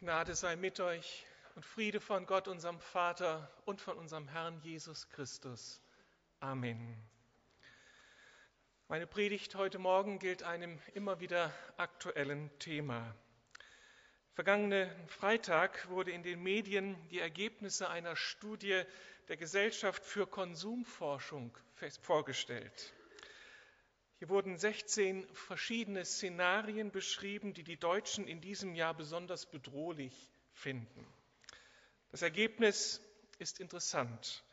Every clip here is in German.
Gnade sei mit euch und Friede von Gott, unserem Vater und von unserem Herrn Jesus Christus. Amen. Meine Predigt heute Morgen gilt einem immer wieder aktuellen Thema. Vergangenen Freitag wurde in den Medien die Ergebnisse einer Studie der Gesellschaft für Konsumforschung vorgestellt. Hier wurden 16 verschiedene Szenarien beschrieben, die die Deutschen in diesem Jahr besonders bedrohlich finden. Das Ergebnis ist interessant.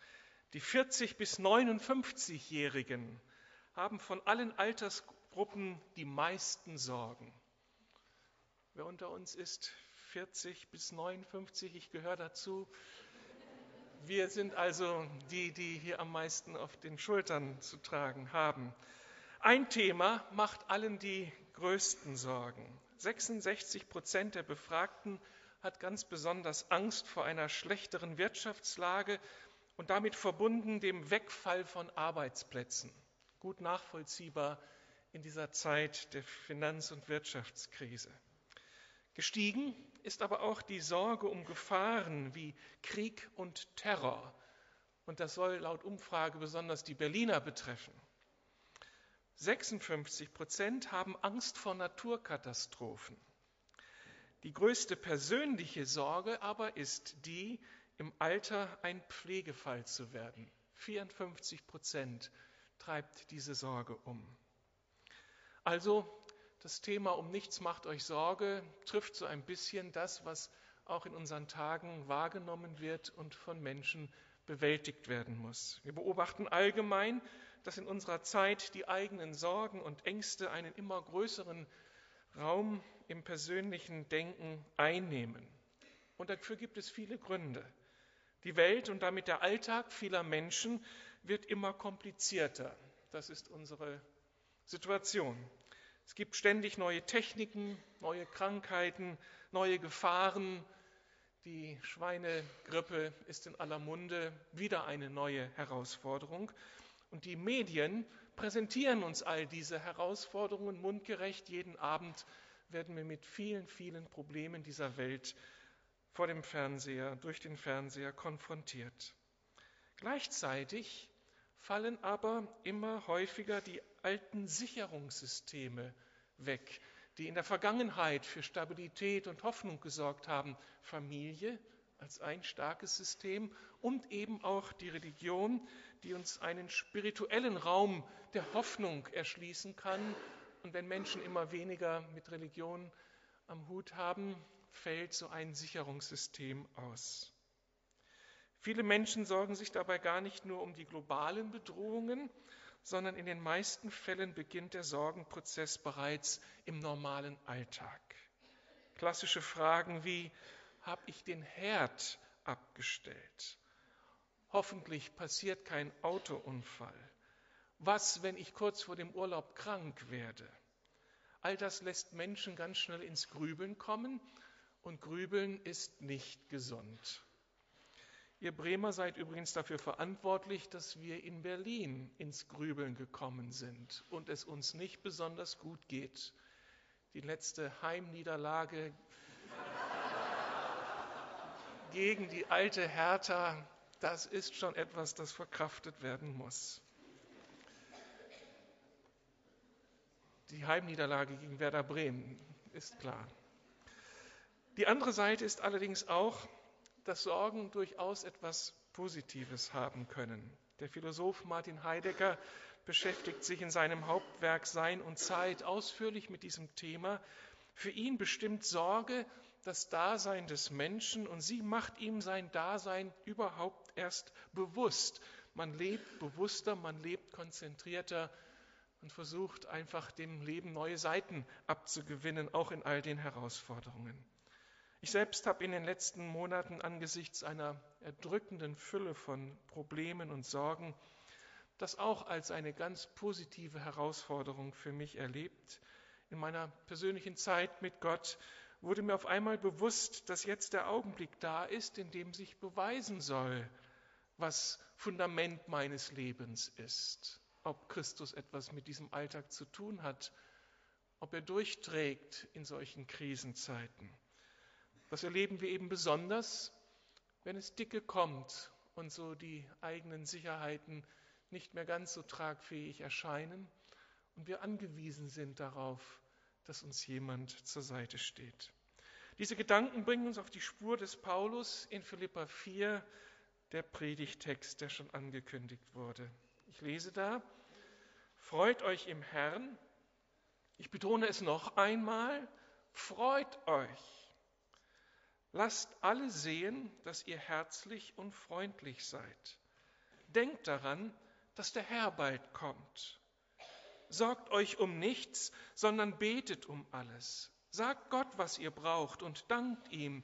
Die 40 bis 59-Jährigen haben von allen Altersgruppen die meisten Sorgen. Wer unter uns ist 40 bis 59, ich gehöre dazu. Wir sind also die, die hier am meisten auf den Schultern zu tragen haben. Ein Thema macht allen die größten Sorgen. 66 Prozent der Befragten hat ganz besonders Angst vor einer schlechteren Wirtschaftslage und damit verbunden dem Wegfall von Arbeitsplätzen. Gut nachvollziehbar in dieser Zeit der Finanz- und Wirtschaftskrise. Gestiegen ist aber auch die Sorge um Gefahren wie Krieg und Terror. Und das soll laut Umfrage besonders die Berliner betreffen. 56 Prozent haben Angst vor Naturkatastrophen. Die größte persönliche Sorge aber ist die, im Alter ein Pflegefall zu werden. 54 Prozent treibt diese Sorge um. Also das Thema um nichts macht euch Sorge trifft so ein bisschen das, was auch in unseren Tagen wahrgenommen wird und von Menschen bewältigt werden muss. Wir beobachten allgemein, dass in unserer Zeit die eigenen Sorgen und Ängste einen immer größeren Raum im persönlichen Denken einnehmen. Und dafür gibt es viele Gründe. Die Welt und damit der Alltag vieler Menschen wird immer komplizierter. Das ist unsere Situation. Es gibt ständig neue Techniken, neue Krankheiten, neue Gefahren. Die Schweinegrippe ist in aller Munde, wieder eine neue Herausforderung. Und die Medien präsentieren uns all diese Herausforderungen mundgerecht. Jeden Abend werden wir mit vielen, vielen Problemen dieser Welt vor dem Fernseher, durch den Fernseher konfrontiert. Gleichzeitig fallen aber immer häufiger die alten Sicherungssysteme weg, die in der Vergangenheit für Stabilität und Hoffnung gesorgt haben. Familie als ein starkes System und eben auch die Religion, die uns einen spirituellen Raum der Hoffnung erschließen kann. Und wenn Menschen immer weniger mit Religion am Hut haben, fällt so ein Sicherungssystem aus. Viele Menschen sorgen sich dabei gar nicht nur um die globalen Bedrohungen, sondern in den meisten Fällen beginnt der Sorgenprozess bereits im normalen Alltag. Klassische Fragen wie, habe ich den Herd abgestellt? Hoffentlich passiert kein Autounfall. Was, wenn ich kurz vor dem Urlaub krank werde? All das lässt Menschen ganz schnell ins Grübeln kommen und Grübeln ist nicht gesund. Ihr Bremer seid übrigens dafür verantwortlich, dass wir in Berlin ins Grübeln gekommen sind und es uns nicht besonders gut geht. Die letzte Heimniederlage gegen die alte Hertha das ist schon etwas, das verkraftet werden muss. Die Heimniederlage gegen Werder Bremen ist klar. Die andere Seite ist allerdings auch, dass Sorgen durchaus etwas Positives haben können. Der Philosoph Martin Heidegger beschäftigt sich in seinem Hauptwerk Sein und Zeit ausführlich mit diesem Thema. Für ihn bestimmt Sorge das Dasein des Menschen und sie macht ihm sein Dasein überhaupt erst bewusst. Man lebt bewusster, man lebt konzentrierter und versucht einfach dem Leben neue Seiten abzugewinnen, auch in all den Herausforderungen. Ich selbst habe in den letzten Monaten angesichts einer erdrückenden Fülle von Problemen und Sorgen das auch als eine ganz positive Herausforderung für mich erlebt. In meiner persönlichen Zeit mit Gott wurde mir auf einmal bewusst, dass jetzt der Augenblick da ist, in dem sich beweisen soll, was Fundament meines Lebens ist, ob Christus etwas mit diesem Alltag zu tun hat, ob er durchträgt in solchen Krisenzeiten. Das erleben wir eben besonders, wenn es dicke kommt und so die eigenen Sicherheiten nicht mehr ganz so tragfähig erscheinen und wir angewiesen sind darauf, dass uns jemand zur Seite steht. Diese Gedanken bringen uns auf die Spur des Paulus in Philippa 4, der Predigtext, der schon angekündigt wurde. Ich lese da, freut euch im Herrn. Ich betone es noch einmal, freut euch. Lasst alle sehen, dass ihr herzlich und freundlich seid. Denkt daran, dass der Herr bald kommt. Sorgt euch um nichts, sondern betet um alles. Sagt Gott, was ihr braucht und dankt ihm.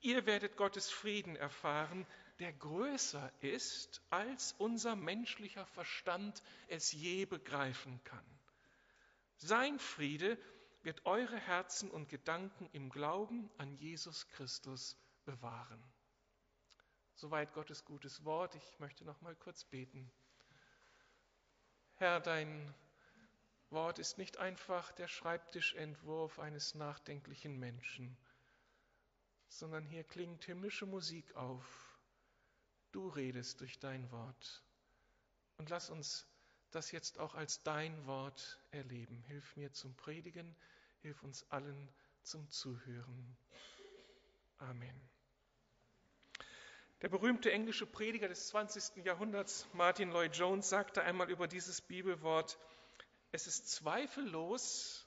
Ihr werdet Gottes Frieden erfahren, der größer ist, als unser menschlicher Verstand es je begreifen kann. Sein Friede wird eure Herzen und Gedanken im Glauben an Jesus Christus bewahren. Soweit Gottes gutes Wort. Ich möchte noch mal kurz beten. Herr, dein Wort ist nicht einfach der Schreibtischentwurf eines nachdenklichen Menschen, sondern hier klingt himmlische Musik auf. Du redest durch dein Wort. Und lass uns das jetzt auch als dein Wort erleben. Hilf mir zum Predigen, hilf uns allen zum Zuhören. Amen. Der berühmte englische Prediger des 20. Jahrhunderts, Martin Lloyd Jones, sagte einmal über dieses Bibelwort, es ist zweifellos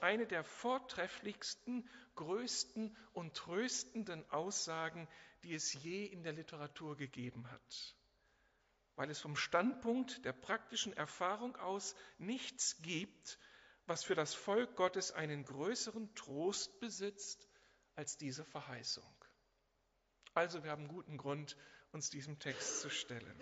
eine der vortrefflichsten, größten und tröstenden Aussagen, die es je in der Literatur gegeben hat, weil es vom Standpunkt der praktischen Erfahrung aus nichts gibt, was für das Volk Gottes einen größeren Trost besitzt als diese Verheißung. Also wir haben guten Grund, uns diesem Text zu stellen.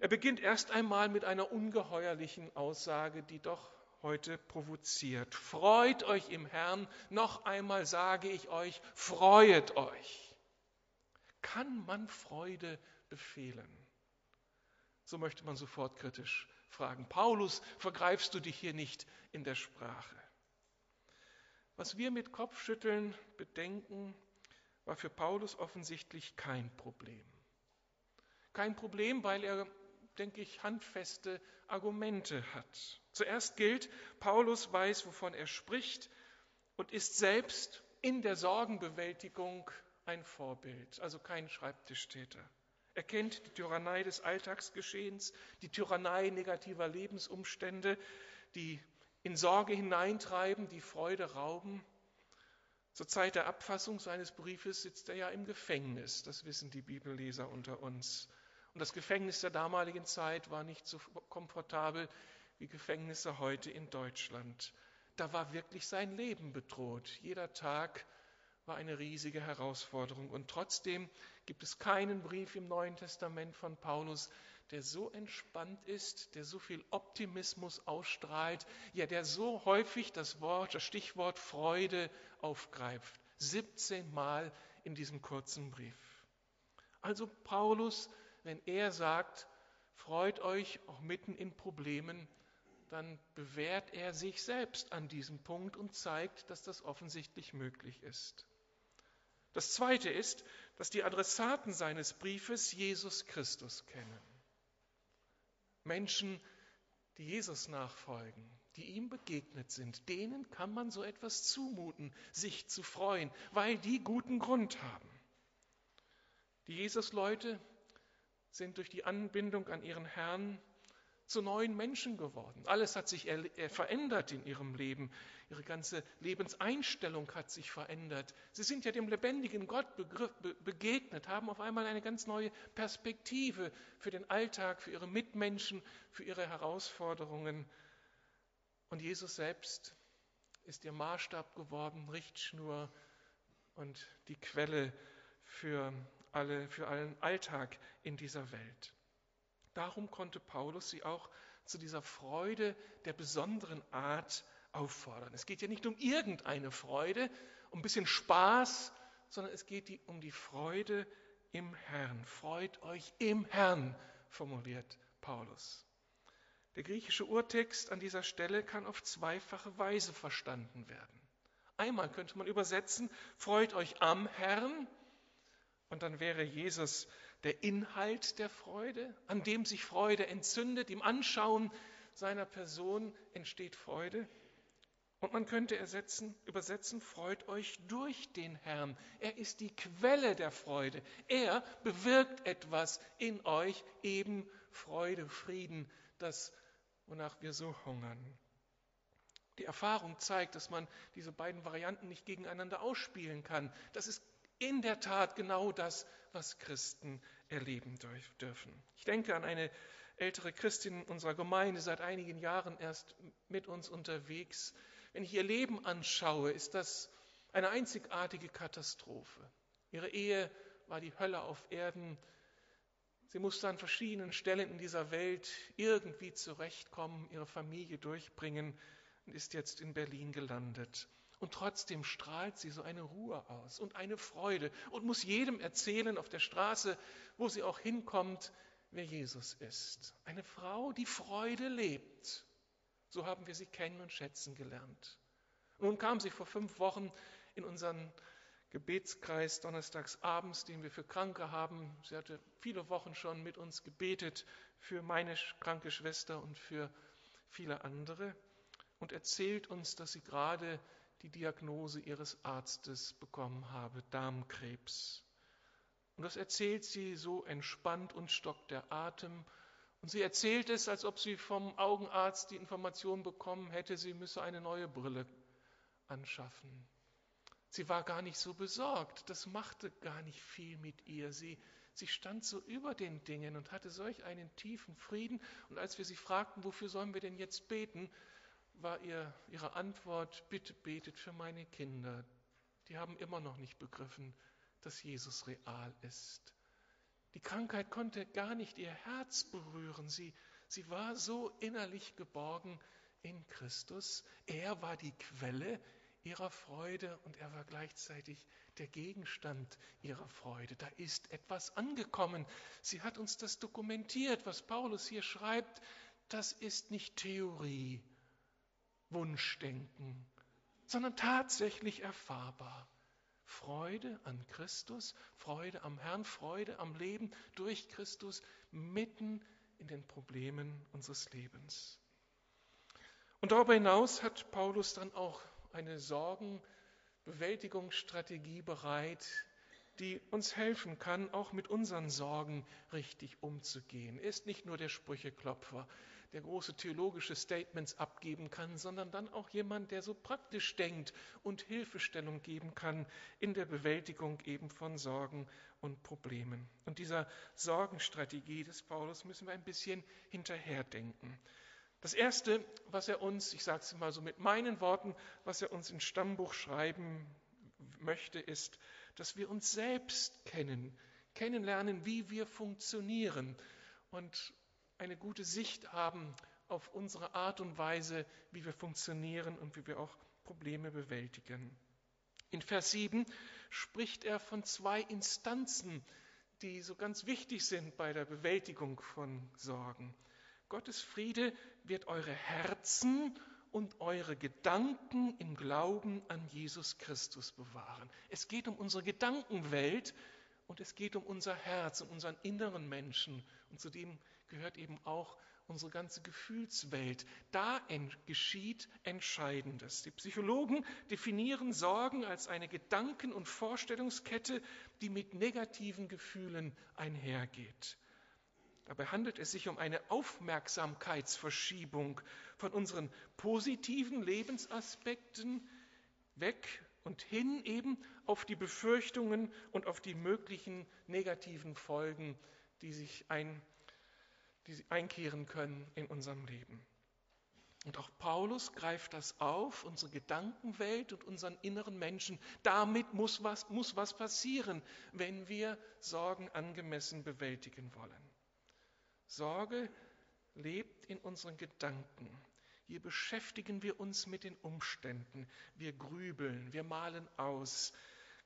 Er beginnt erst einmal mit einer ungeheuerlichen Aussage, die doch heute provoziert. Freut euch im Herrn, noch einmal sage ich euch, freuet euch. Kann man Freude befehlen? So möchte man sofort kritisch fragen. Paulus, vergreifst du dich hier nicht in der Sprache? Was wir mit Kopfschütteln bedenken, war für Paulus offensichtlich kein Problem. Kein Problem, weil er denke ich, handfeste Argumente hat. Zuerst gilt, Paulus weiß, wovon er spricht und ist selbst in der Sorgenbewältigung ein Vorbild, also kein Schreibtischtäter. Er kennt die Tyrannei des Alltagsgeschehens, die Tyrannei negativer Lebensumstände, die in Sorge hineintreiben, die Freude rauben. Zur Zeit der Abfassung seines Briefes sitzt er ja im Gefängnis, das wissen die Bibelleser unter uns. Und das Gefängnis der damaligen Zeit war nicht so komfortabel wie Gefängnisse heute in Deutschland. Da war wirklich sein Leben bedroht. Jeder Tag war eine riesige Herausforderung. Und trotzdem gibt es keinen Brief im Neuen Testament von Paulus, der so entspannt ist, der so viel Optimismus ausstrahlt, ja, der so häufig das Wort, das Stichwort Freude aufgreift. 17 Mal in diesem kurzen Brief. Also Paulus wenn er sagt, freut euch auch mitten in Problemen, dann bewährt er sich selbst an diesem Punkt und zeigt, dass das offensichtlich möglich ist. Das Zweite ist, dass die Adressaten seines Briefes Jesus Christus kennen. Menschen, die Jesus nachfolgen, die ihm begegnet sind, denen kann man so etwas zumuten, sich zu freuen, weil die guten Grund haben. Die Jesus-Leute, sind durch die Anbindung an ihren Herrn zu neuen Menschen geworden. Alles hat sich verändert in ihrem Leben. Ihre ganze Lebenseinstellung hat sich verändert. Sie sind ja dem lebendigen Gott begegnet, haben auf einmal eine ganz neue Perspektive für den Alltag, für ihre Mitmenschen, für ihre Herausforderungen. Und Jesus selbst ist ihr Maßstab geworden, Richtschnur und die Quelle für alle, für allen Alltag in dieser Welt. Darum konnte Paulus sie auch zu dieser Freude der besonderen Art auffordern. Es geht ja nicht um irgendeine Freude, um ein bisschen Spaß, sondern es geht um die Freude im Herrn. Freut euch im Herrn, formuliert Paulus. Der griechische Urtext an dieser Stelle kann auf zweifache Weise verstanden werden. Einmal könnte man übersetzen, freut euch am Herrn. Und dann wäre Jesus der Inhalt der Freude, an dem sich Freude entzündet. Im Anschauen seiner Person entsteht Freude. Und man könnte ersetzen, übersetzen, freut euch durch den Herrn. Er ist die Quelle der Freude. Er bewirkt etwas in euch, eben Freude, Frieden, das, wonach wir so hungern. Die Erfahrung zeigt, dass man diese beiden Varianten nicht gegeneinander ausspielen kann. Das ist in der Tat genau das, was Christen erleben dürfen. Ich denke an eine ältere Christin unserer Gemeinde, seit einigen Jahren erst mit uns unterwegs, wenn ich ihr Leben anschaue, ist das eine einzigartige Katastrophe. Ihre Ehe war die Hölle auf Erden. Sie musste an verschiedenen Stellen in dieser Welt irgendwie zurechtkommen, ihre Familie durchbringen und ist jetzt in Berlin gelandet. Und trotzdem strahlt sie so eine Ruhe aus und eine Freude und muss jedem erzählen auf der Straße, wo sie auch hinkommt, wer Jesus ist. Eine Frau, die Freude lebt. So haben wir sie kennen und schätzen gelernt. Nun kam sie vor fünf Wochen in unseren Gebetskreis donnerstags abends, den wir für Kranke haben. Sie hatte viele Wochen schon mit uns gebetet für meine kranke Schwester und für viele andere und erzählt uns, dass sie gerade die Diagnose ihres Arztes bekommen habe, Darmkrebs. Und das erzählt sie so entspannt und stockt der Atem und sie erzählt es, als ob sie vom Augenarzt die Information bekommen hätte, sie müsse eine neue Brille anschaffen. Sie war gar nicht so besorgt, das machte gar nicht viel mit ihr. Sie, sie stand so über den Dingen und hatte solch einen tiefen Frieden. Und als wir sie fragten, wofür sollen wir denn jetzt beten, war ihr, ihre Antwort, bitte betet für meine Kinder. Die haben immer noch nicht begriffen, dass Jesus real ist. Die Krankheit konnte gar nicht ihr Herz berühren. Sie, sie war so innerlich geborgen in Christus. Er war die Quelle ihrer Freude und er war gleichzeitig der Gegenstand ihrer Freude. Da ist etwas angekommen. Sie hat uns das dokumentiert, was Paulus hier schreibt. Das ist nicht Theorie, Wunschdenken, sondern tatsächlich erfahrbar. Freude an Christus, Freude am Herrn, Freude am Leben durch Christus mitten in den Problemen unseres Lebens. Und darüber hinaus hat Paulus dann auch eine Sorgenbewältigungsstrategie bereit, die uns helfen kann, auch mit unseren Sorgen richtig umzugehen. Er ist nicht nur der Sprücheklopfer, der große theologische Statements abgeben kann, sondern dann auch jemand, der so praktisch denkt und Hilfestellung geben kann in der Bewältigung eben von Sorgen und Problemen. Und dieser Sorgenstrategie des Paulus müssen wir ein bisschen hinterherdenken. Das Erste, was er uns, ich sage es mal so mit meinen Worten, was er uns ins Stammbuch schreiben möchte, ist, dass wir uns selbst kennen, kennenlernen, wie wir funktionieren und eine gute Sicht haben auf unsere Art und Weise, wie wir funktionieren und wie wir auch Probleme bewältigen. In Vers 7 spricht er von zwei Instanzen, die so ganz wichtig sind bei der Bewältigung von Sorgen. Gottes Friede wird eure Herzen und eure Gedanken im Glauben an Jesus Christus bewahren. Es geht um unsere Gedankenwelt und es geht um unser Herz, um unseren inneren Menschen. Und zu dem gehört eben auch unsere ganze Gefühlswelt. Da geschieht Entscheidendes. Die Psychologen definieren Sorgen als eine Gedanken- und Vorstellungskette, die mit negativen Gefühlen einhergeht. Dabei handelt es sich um eine Aufmerksamkeitsverschiebung von unseren positiven Lebensaspekten weg und hin eben auf die Befürchtungen und auf die möglichen negativen Folgen, die sich ein die einkehren können in unserem Leben. Und auch Paulus greift das auf, unsere Gedankenwelt und unseren inneren Menschen. Damit muss was, muss was passieren, wenn wir Sorgen angemessen bewältigen wollen. Sorge lebt in unseren Gedanken. Hier beschäftigen wir uns mit den Umständen. Wir grübeln, wir malen aus,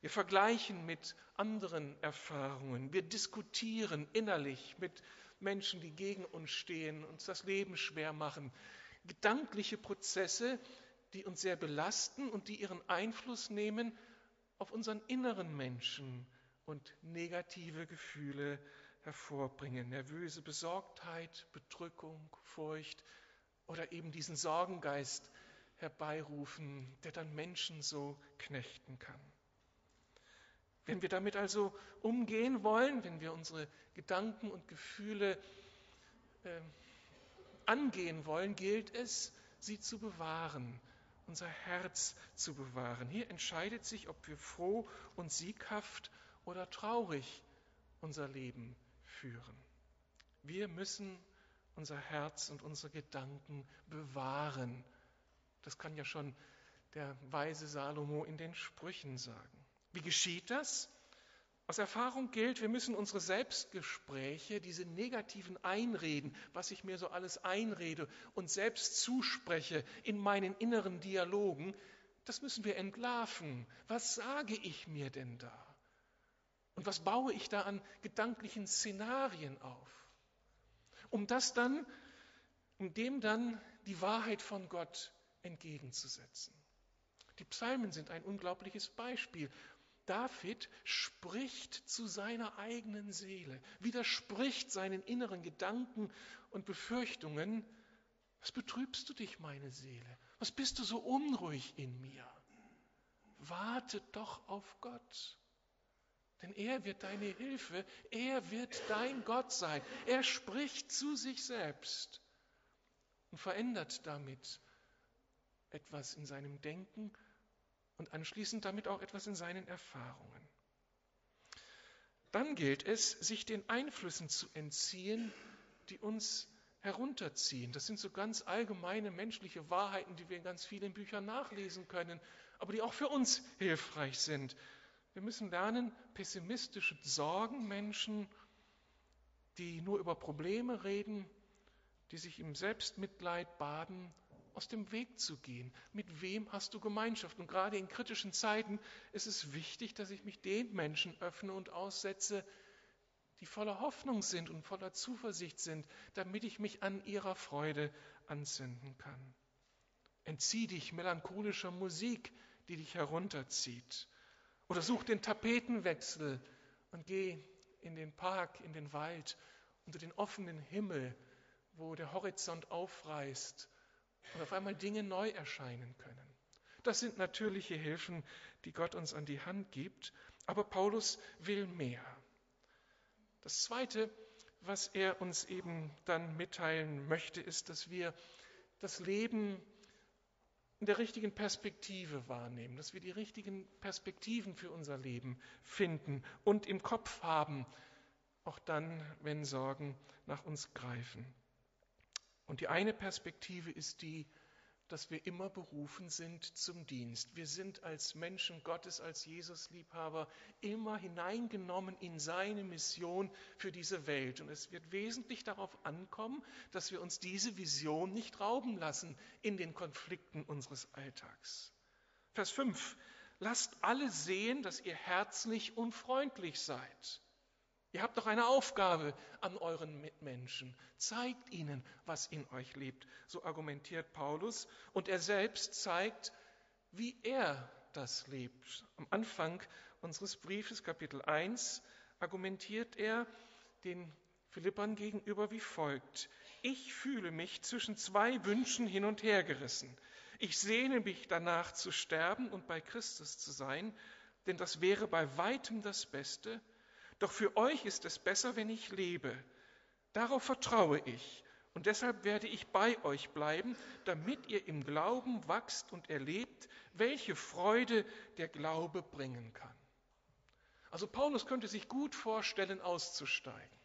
wir vergleichen mit anderen Erfahrungen, wir diskutieren innerlich mit Menschen, die gegen uns stehen, uns das Leben schwer machen. Gedankliche Prozesse, die uns sehr belasten und die ihren Einfluss nehmen auf unseren inneren Menschen und negative Gefühle hervorbringen. Nervöse Besorgtheit, Bedrückung, Furcht oder eben diesen Sorgengeist herbeirufen, der dann Menschen so knechten kann. Wenn wir damit also umgehen wollen, wenn wir unsere Gedanken und Gefühle äh, angehen wollen, gilt es, sie zu bewahren, unser Herz zu bewahren. Hier entscheidet sich, ob wir froh und sieghaft oder traurig unser Leben führen. Wir müssen unser Herz und unsere Gedanken bewahren. Das kann ja schon der weise Salomo in den Sprüchen sagen. Wie geschieht das? Aus Erfahrung gilt, wir müssen unsere Selbstgespräche, diese negativen Einreden, was ich mir so alles einrede und selbst zuspreche in meinen inneren Dialogen, das müssen wir entlarven. Was sage ich mir denn da? Und was baue ich da an gedanklichen Szenarien auf? Um das dann, um dem dann die Wahrheit von Gott entgegenzusetzen. Die Psalmen sind ein unglaubliches Beispiel. David spricht zu seiner eigenen Seele, widerspricht seinen inneren Gedanken und Befürchtungen. Was betrübst du dich, meine Seele? Was bist du so unruhig in mir? Warte doch auf Gott. Denn er wird deine Hilfe, er wird dein Gott sein. Er spricht zu sich selbst und verändert damit etwas in seinem Denken und anschließend damit auch etwas in seinen Erfahrungen. Dann gilt es, sich den Einflüssen zu entziehen, die uns herunterziehen. Das sind so ganz allgemeine menschliche Wahrheiten, die wir in ganz vielen Büchern nachlesen können, aber die auch für uns hilfreich sind. Wir müssen lernen, pessimistische Sorgenmenschen, die nur über Probleme reden, die sich im Selbstmitleid baden, aus dem Weg zu gehen. Mit wem hast du Gemeinschaft? Und gerade in kritischen Zeiten ist es wichtig, dass ich mich den Menschen öffne und aussetze, die voller Hoffnung sind und voller Zuversicht sind, damit ich mich an ihrer Freude anzünden kann. Entzieh dich melancholischer Musik, die dich herunterzieht. Oder such den Tapetenwechsel und geh in den Park, in den Wald, unter den offenen Himmel, wo der Horizont aufreißt und auf einmal Dinge neu erscheinen können. Das sind natürliche Hilfen, die Gott uns an die Hand gibt, aber Paulus will mehr. Das Zweite, was er uns eben dann mitteilen möchte, ist, dass wir das Leben in der richtigen Perspektive wahrnehmen, dass wir die richtigen Perspektiven für unser Leben finden und im Kopf haben, auch dann, wenn Sorgen nach uns greifen. Und die eine Perspektive ist die, dass wir immer berufen sind zum Dienst. Wir sind als Menschen Gottes, als Jesus-Liebhaber immer hineingenommen in seine Mission für diese Welt. Und es wird wesentlich darauf ankommen, dass wir uns diese Vision nicht rauben lassen in den Konflikten unseres Alltags. Vers 5. Lasst alle sehen, dass ihr herzlich und freundlich seid. Ihr habt doch eine Aufgabe an euren Mitmenschen. Zeigt ihnen, was in euch lebt. So argumentiert Paulus. Und er selbst zeigt, wie er das lebt. Am Anfang unseres Briefes, Kapitel 1, argumentiert er den Philippern gegenüber wie folgt. Ich fühle mich zwischen zwei Wünschen hin und her gerissen. Ich sehne mich danach zu sterben und bei Christus zu sein, denn das wäre bei weitem das Beste doch für euch ist es besser, wenn ich lebe. Darauf vertraue ich. Und deshalb werde ich bei euch bleiben, damit ihr im Glauben wachst und erlebt, welche Freude der Glaube bringen kann. Also Paulus könnte sich gut vorstellen, auszusteigen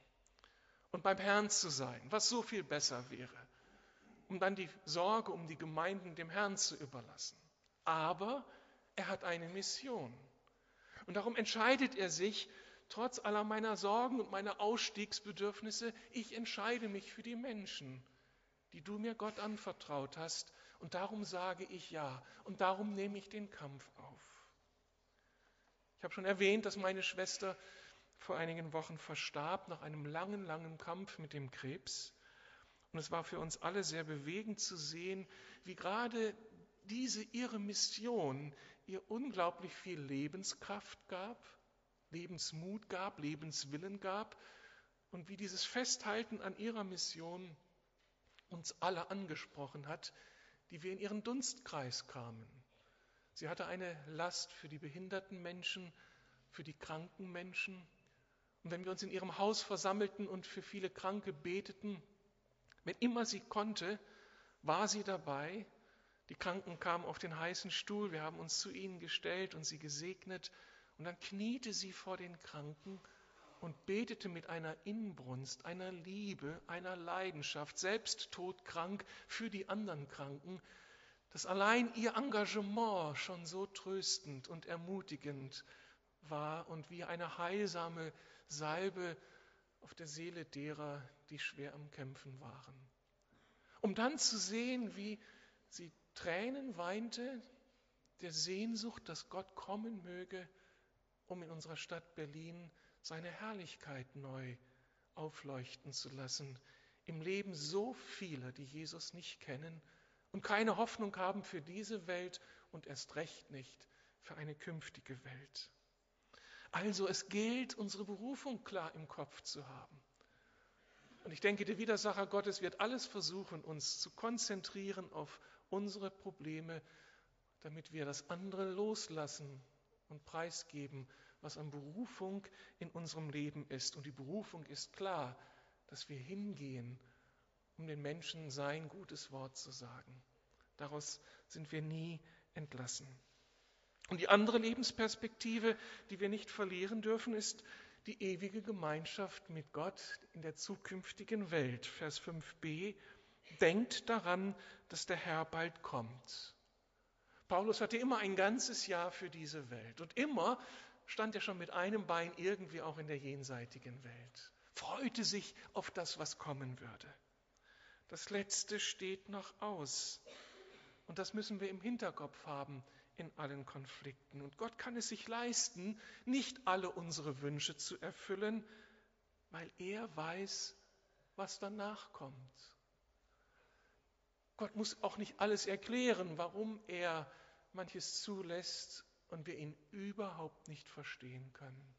und beim Herrn zu sein, was so viel besser wäre, um dann die Sorge um die Gemeinden dem Herrn zu überlassen. Aber er hat eine Mission. Und darum entscheidet er sich, trotz aller meiner Sorgen und meiner Ausstiegsbedürfnisse, ich entscheide mich für die Menschen, die du mir Gott anvertraut hast. Und darum sage ich ja. Und darum nehme ich den Kampf auf. Ich habe schon erwähnt, dass meine Schwester vor einigen Wochen verstarb nach einem langen, langen Kampf mit dem Krebs. Und es war für uns alle sehr bewegend zu sehen, wie gerade diese ihre Mission ihr unglaublich viel Lebenskraft gab, Lebensmut gab, Lebenswillen gab und wie dieses Festhalten an ihrer Mission uns alle angesprochen hat, die wir in ihren Dunstkreis kamen. Sie hatte eine Last für die behinderten Menschen, für die kranken Menschen. Und wenn wir uns in ihrem Haus versammelten und für viele Kranke beteten, wenn immer sie konnte, war sie dabei. Die Kranken kamen auf den heißen Stuhl, wir haben uns zu ihnen gestellt und sie gesegnet. Und dann kniete sie vor den Kranken und betete mit einer Inbrunst, einer Liebe, einer Leidenschaft, selbst todkrank für die anderen Kranken, dass allein ihr Engagement schon so tröstend und ermutigend war und wie eine heilsame Salbe auf der Seele derer, die schwer am Kämpfen waren. Um dann zu sehen, wie sie Tränen weinte, der Sehnsucht, dass Gott kommen möge, um in unserer Stadt Berlin seine Herrlichkeit neu aufleuchten zu lassen im Leben so vieler, die Jesus nicht kennen und keine Hoffnung haben für diese Welt und erst recht nicht für eine künftige Welt. Also es gilt, unsere Berufung klar im Kopf zu haben. Und ich denke, der Widersacher Gottes wird alles versuchen, uns zu konzentrieren auf unsere Probleme, damit wir das andere loslassen und preisgeben was an Berufung in unserem Leben ist. Und die Berufung ist klar, dass wir hingehen, um den Menschen sein gutes Wort zu sagen. Daraus sind wir nie entlassen. Und die andere Lebensperspektive, die wir nicht verlieren dürfen, ist die ewige Gemeinschaft mit Gott in der zukünftigen Welt. Vers 5b. Denkt daran, dass der Herr bald kommt. Paulus hatte immer ein ganzes Jahr für diese Welt und immer stand er schon mit einem Bein irgendwie auch in der jenseitigen Welt, freute sich auf das, was kommen würde. Das Letzte steht noch aus. Und das müssen wir im Hinterkopf haben in allen Konflikten. Und Gott kann es sich leisten, nicht alle unsere Wünsche zu erfüllen, weil er weiß, was danach kommt. Gott muss auch nicht alles erklären, warum er manches zulässt und wir ihn überhaupt nicht verstehen können,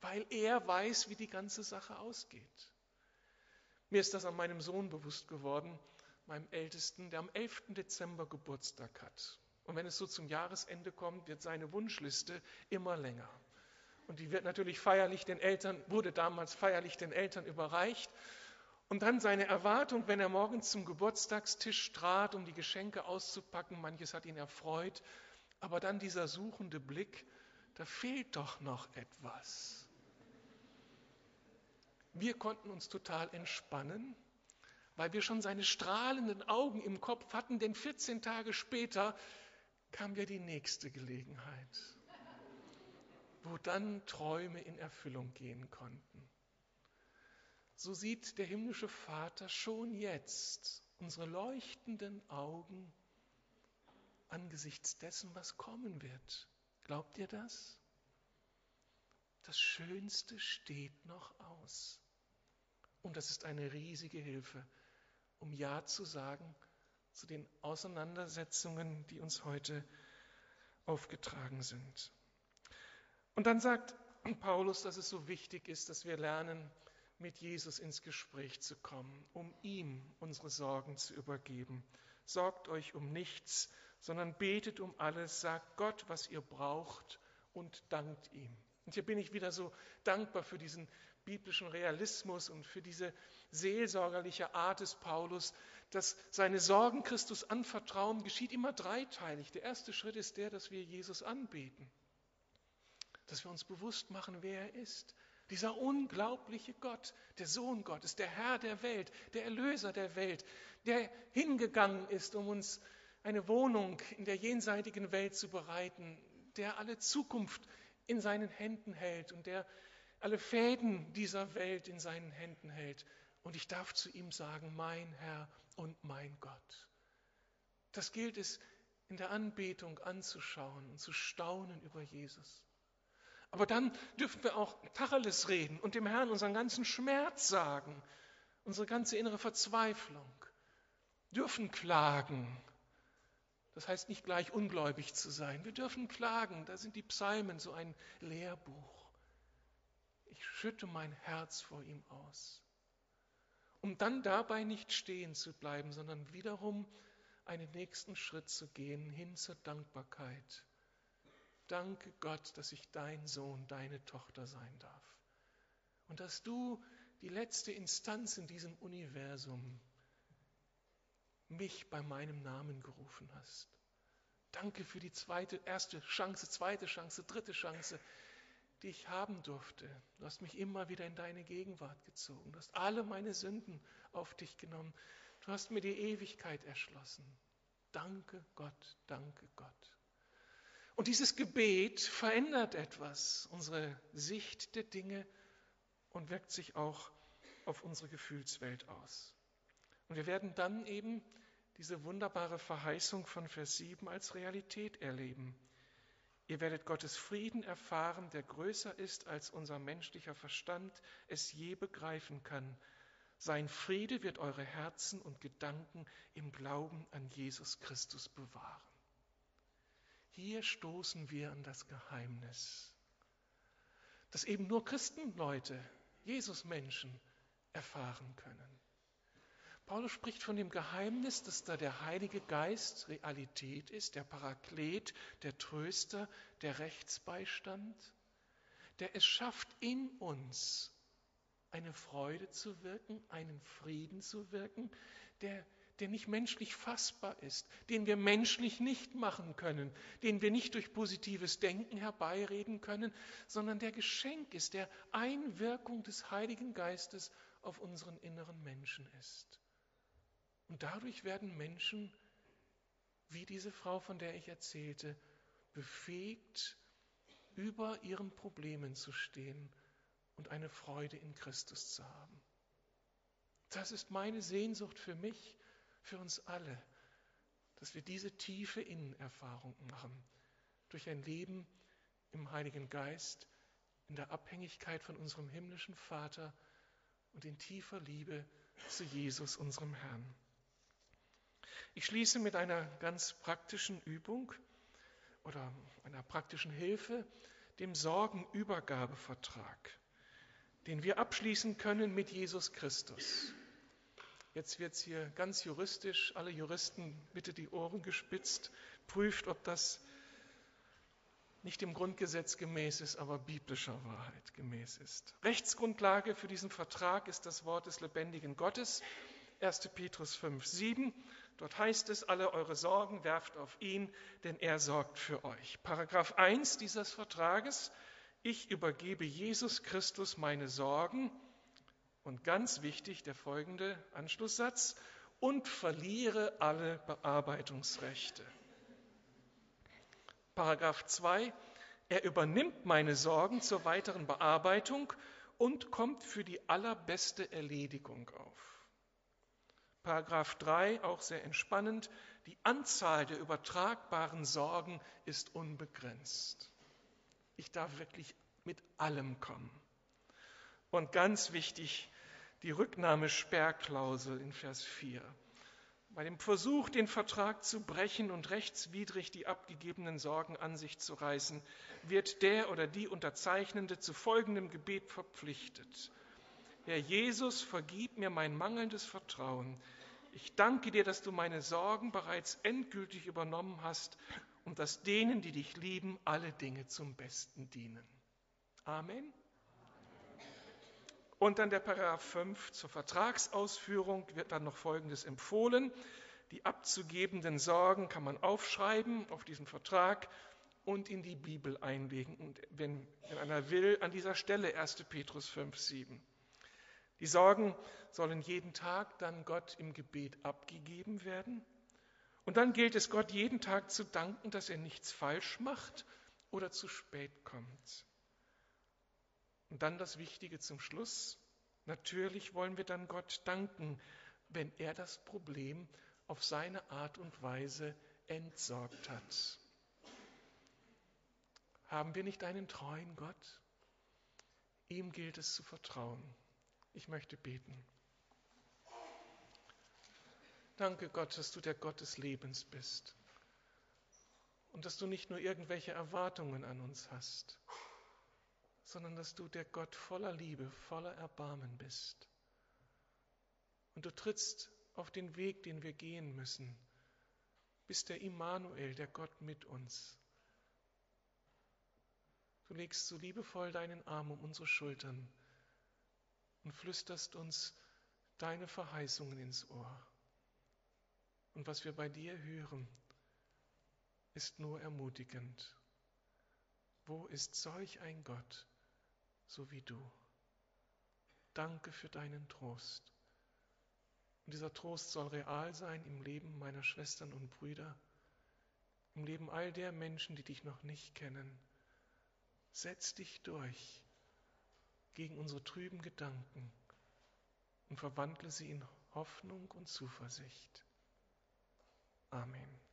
weil er weiß, wie die ganze Sache ausgeht. Mir ist das an meinem Sohn bewusst geworden, meinem Ältesten, der am 11. Dezember Geburtstag hat. Und wenn es so zum Jahresende kommt, wird seine Wunschliste immer länger. Und die wird natürlich feierlich den Eltern, wurde damals feierlich den Eltern überreicht. Und dann seine Erwartung, wenn er morgens zum Geburtstagstisch trat, um die Geschenke auszupacken, manches hat ihn erfreut, aber dann dieser suchende Blick, da fehlt doch noch etwas. Wir konnten uns total entspannen, weil wir schon seine strahlenden Augen im Kopf hatten, denn 14 Tage später kam ja die nächste Gelegenheit, wo dann Träume in Erfüllung gehen konnten. So sieht der himmlische Vater schon jetzt unsere leuchtenden Augen angesichts dessen, was kommen wird. Glaubt ihr das? Das Schönste steht noch aus. Und das ist eine riesige Hilfe, um Ja zu sagen zu den Auseinandersetzungen, die uns heute aufgetragen sind. Und dann sagt Paulus, dass es so wichtig ist, dass wir lernen, mit Jesus ins Gespräch zu kommen, um ihm unsere Sorgen zu übergeben. Sorgt euch um nichts, sondern betet um alles, sagt Gott, was ihr braucht und dankt ihm. Und hier bin ich wieder so dankbar für diesen biblischen Realismus und für diese seelsorgerliche Art des Paulus, dass seine Sorgen Christus anvertrauen, geschieht immer dreiteilig. Der erste Schritt ist der, dass wir Jesus anbeten, dass wir uns bewusst machen, wer er ist. Dieser unglaubliche Gott, der Sohn Gottes, der Herr der Welt, der Erlöser der Welt, der hingegangen ist, um uns eine Wohnung in der jenseitigen Welt zu bereiten, der alle Zukunft in seinen Händen hält und der alle Fäden dieser Welt in seinen Händen hält. Und ich darf zu ihm sagen, mein Herr und mein Gott. Das gilt es in der Anbetung anzuschauen und zu staunen über Jesus. Aber dann dürfen wir auch Tacheles reden und dem Herrn unseren ganzen Schmerz sagen, unsere ganze innere Verzweiflung, dürfen klagen Das heißt nicht gleich ungläubig zu sein. Wir dürfen klagen. Da sind die Psalmen so ein Lehrbuch. Ich schütte mein Herz vor ihm aus. Um dann dabei nicht stehen zu bleiben, sondern wiederum einen nächsten Schritt zu gehen hin zur Dankbarkeit. Danke Gott, dass ich dein Sohn, deine Tochter sein darf. Und dass du die letzte Instanz in diesem Universum mich bei meinem Namen gerufen hast. Danke für die zweite, erste Chance, zweite Chance, dritte Chance, die ich haben durfte. Du hast mich immer wieder in deine Gegenwart gezogen. Du hast alle meine Sünden auf dich genommen. Du hast mir die Ewigkeit erschlossen. Danke Gott, danke Gott. Und dieses Gebet verändert etwas, unsere Sicht der Dinge und wirkt sich auch auf unsere Gefühlswelt aus. Und wir werden dann eben diese wunderbare Verheißung von Vers 7 als Realität erleben. Ihr werdet Gottes Frieden erfahren, der größer ist, als unser menschlicher Verstand es je begreifen kann. Sein Friede wird eure Herzen und Gedanken im Glauben an Jesus Christus bewahren. Hier stoßen wir an das Geheimnis, dass eben nur Christenleute, Jesus-Menschen erfahren können. Paulus spricht von dem Geheimnis, dass da der Heilige Geist Realität ist, der Paraklet, der Tröster, der Rechtsbeistand, der es schafft, in uns eine Freude zu wirken, einen Frieden zu wirken, der, der nicht menschlich fassbar ist, den wir menschlich nicht machen können, den wir nicht durch positives Denken herbeireden können, sondern der Geschenk ist, der Einwirkung des Heiligen Geistes auf unseren inneren Menschen ist. Und dadurch werden Menschen, wie diese Frau, von der ich erzählte, befähigt, über ihren Problemen zu stehen und eine Freude in Christus zu haben. Das ist meine Sehnsucht für mich, für uns alle, dass wir diese tiefe Innenerfahrung machen durch ein Leben im Heiligen Geist, in der Abhängigkeit von unserem himmlischen Vater und in tiefer Liebe zu Jesus, unserem Herrn. Ich schließe mit einer ganz praktischen Übung oder einer praktischen Hilfe, dem Sorgenübergabevertrag, den wir abschließen können mit Jesus Christus. Jetzt wird es hier ganz juristisch, alle Juristen bitte die Ohren gespitzt, prüft, ob das nicht dem Grundgesetz gemäß ist, aber biblischer Wahrheit gemäß ist. Rechtsgrundlage für diesen Vertrag ist das Wort des lebendigen Gottes, 1. Petrus 5, 7. Dort heißt es, alle eure Sorgen werft auf ihn, denn er sorgt für euch. Paragraph 1 dieses Vertrages, ich übergebe Jesus Christus meine Sorgen. Und ganz wichtig der folgende Anschlusssatz, und verliere alle Bearbeitungsrechte. Paragraph 2, er übernimmt meine Sorgen zur weiteren Bearbeitung und kommt für die allerbeste Erledigung auf. Paragraph 3, auch sehr entspannend, die Anzahl der übertragbaren Sorgen ist unbegrenzt. Ich darf wirklich mit allem kommen. Und ganz wichtig, die Rücknahmesperrklausel in Vers 4. Bei dem Versuch, den Vertrag zu brechen und rechtswidrig die abgegebenen Sorgen an sich zu reißen, wird der oder die Unterzeichnende zu folgendem Gebet verpflichtet. Herr Jesus, vergib mir mein mangelndes Vertrauen. Ich danke dir, dass du meine Sorgen bereits endgültig übernommen hast und dass denen, die dich lieben, alle Dinge zum Besten dienen. Amen. Und dann der Paragraph 5 zur Vertragsausführung wird dann noch Folgendes empfohlen. Die abzugebenden Sorgen kann man aufschreiben auf diesen Vertrag und in die Bibel einlegen. Und wenn, wenn einer will, an dieser Stelle 1. Petrus 5, 7. Die Sorgen sollen jeden Tag dann Gott im Gebet abgegeben werden. Und dann gilt es Gott jeden Tag zu danken, dass er nichts falsch macht oder zu spät kommt. Und dann das Wichtige zum Schluss. Natürlich wollen wir dann Gott danken, wenn er das Problem auf seine Art und Weise entsorgt hat. Haben wir nicht einen treuen Gott? Ihm gilt es zu vertrauen. Ich möchte beten. Danke Gott, dass du der Gott des Lebens bist. und dass du nicht nur irgendwelche Erwartungen an uns hast, sondern dass du der Gott voller Liebe, voller Erbarmen bist. Und du trittst auf den Weg, den wir gehen müssen, bist der Immanuel, der Gott mit uns. Du legst so liebevoll deinen Arm um unsere Schultern und flüsterst uns deine Verheißungen ins Ohr. Und was wir bei dir hören, ist nur ermutigend. Wo ist solch ein Gott, so wie du? Danke für deinen Trost. Und dieser Trost soll real sein im Leben meiner Schwestern und Brüder, im Leben all der Menschen, die dich noch nicht kennen. Setz dich durch gegen unsere trüben Gedanken und verwandle sie in Hoffnung und Zuversicht. Amen.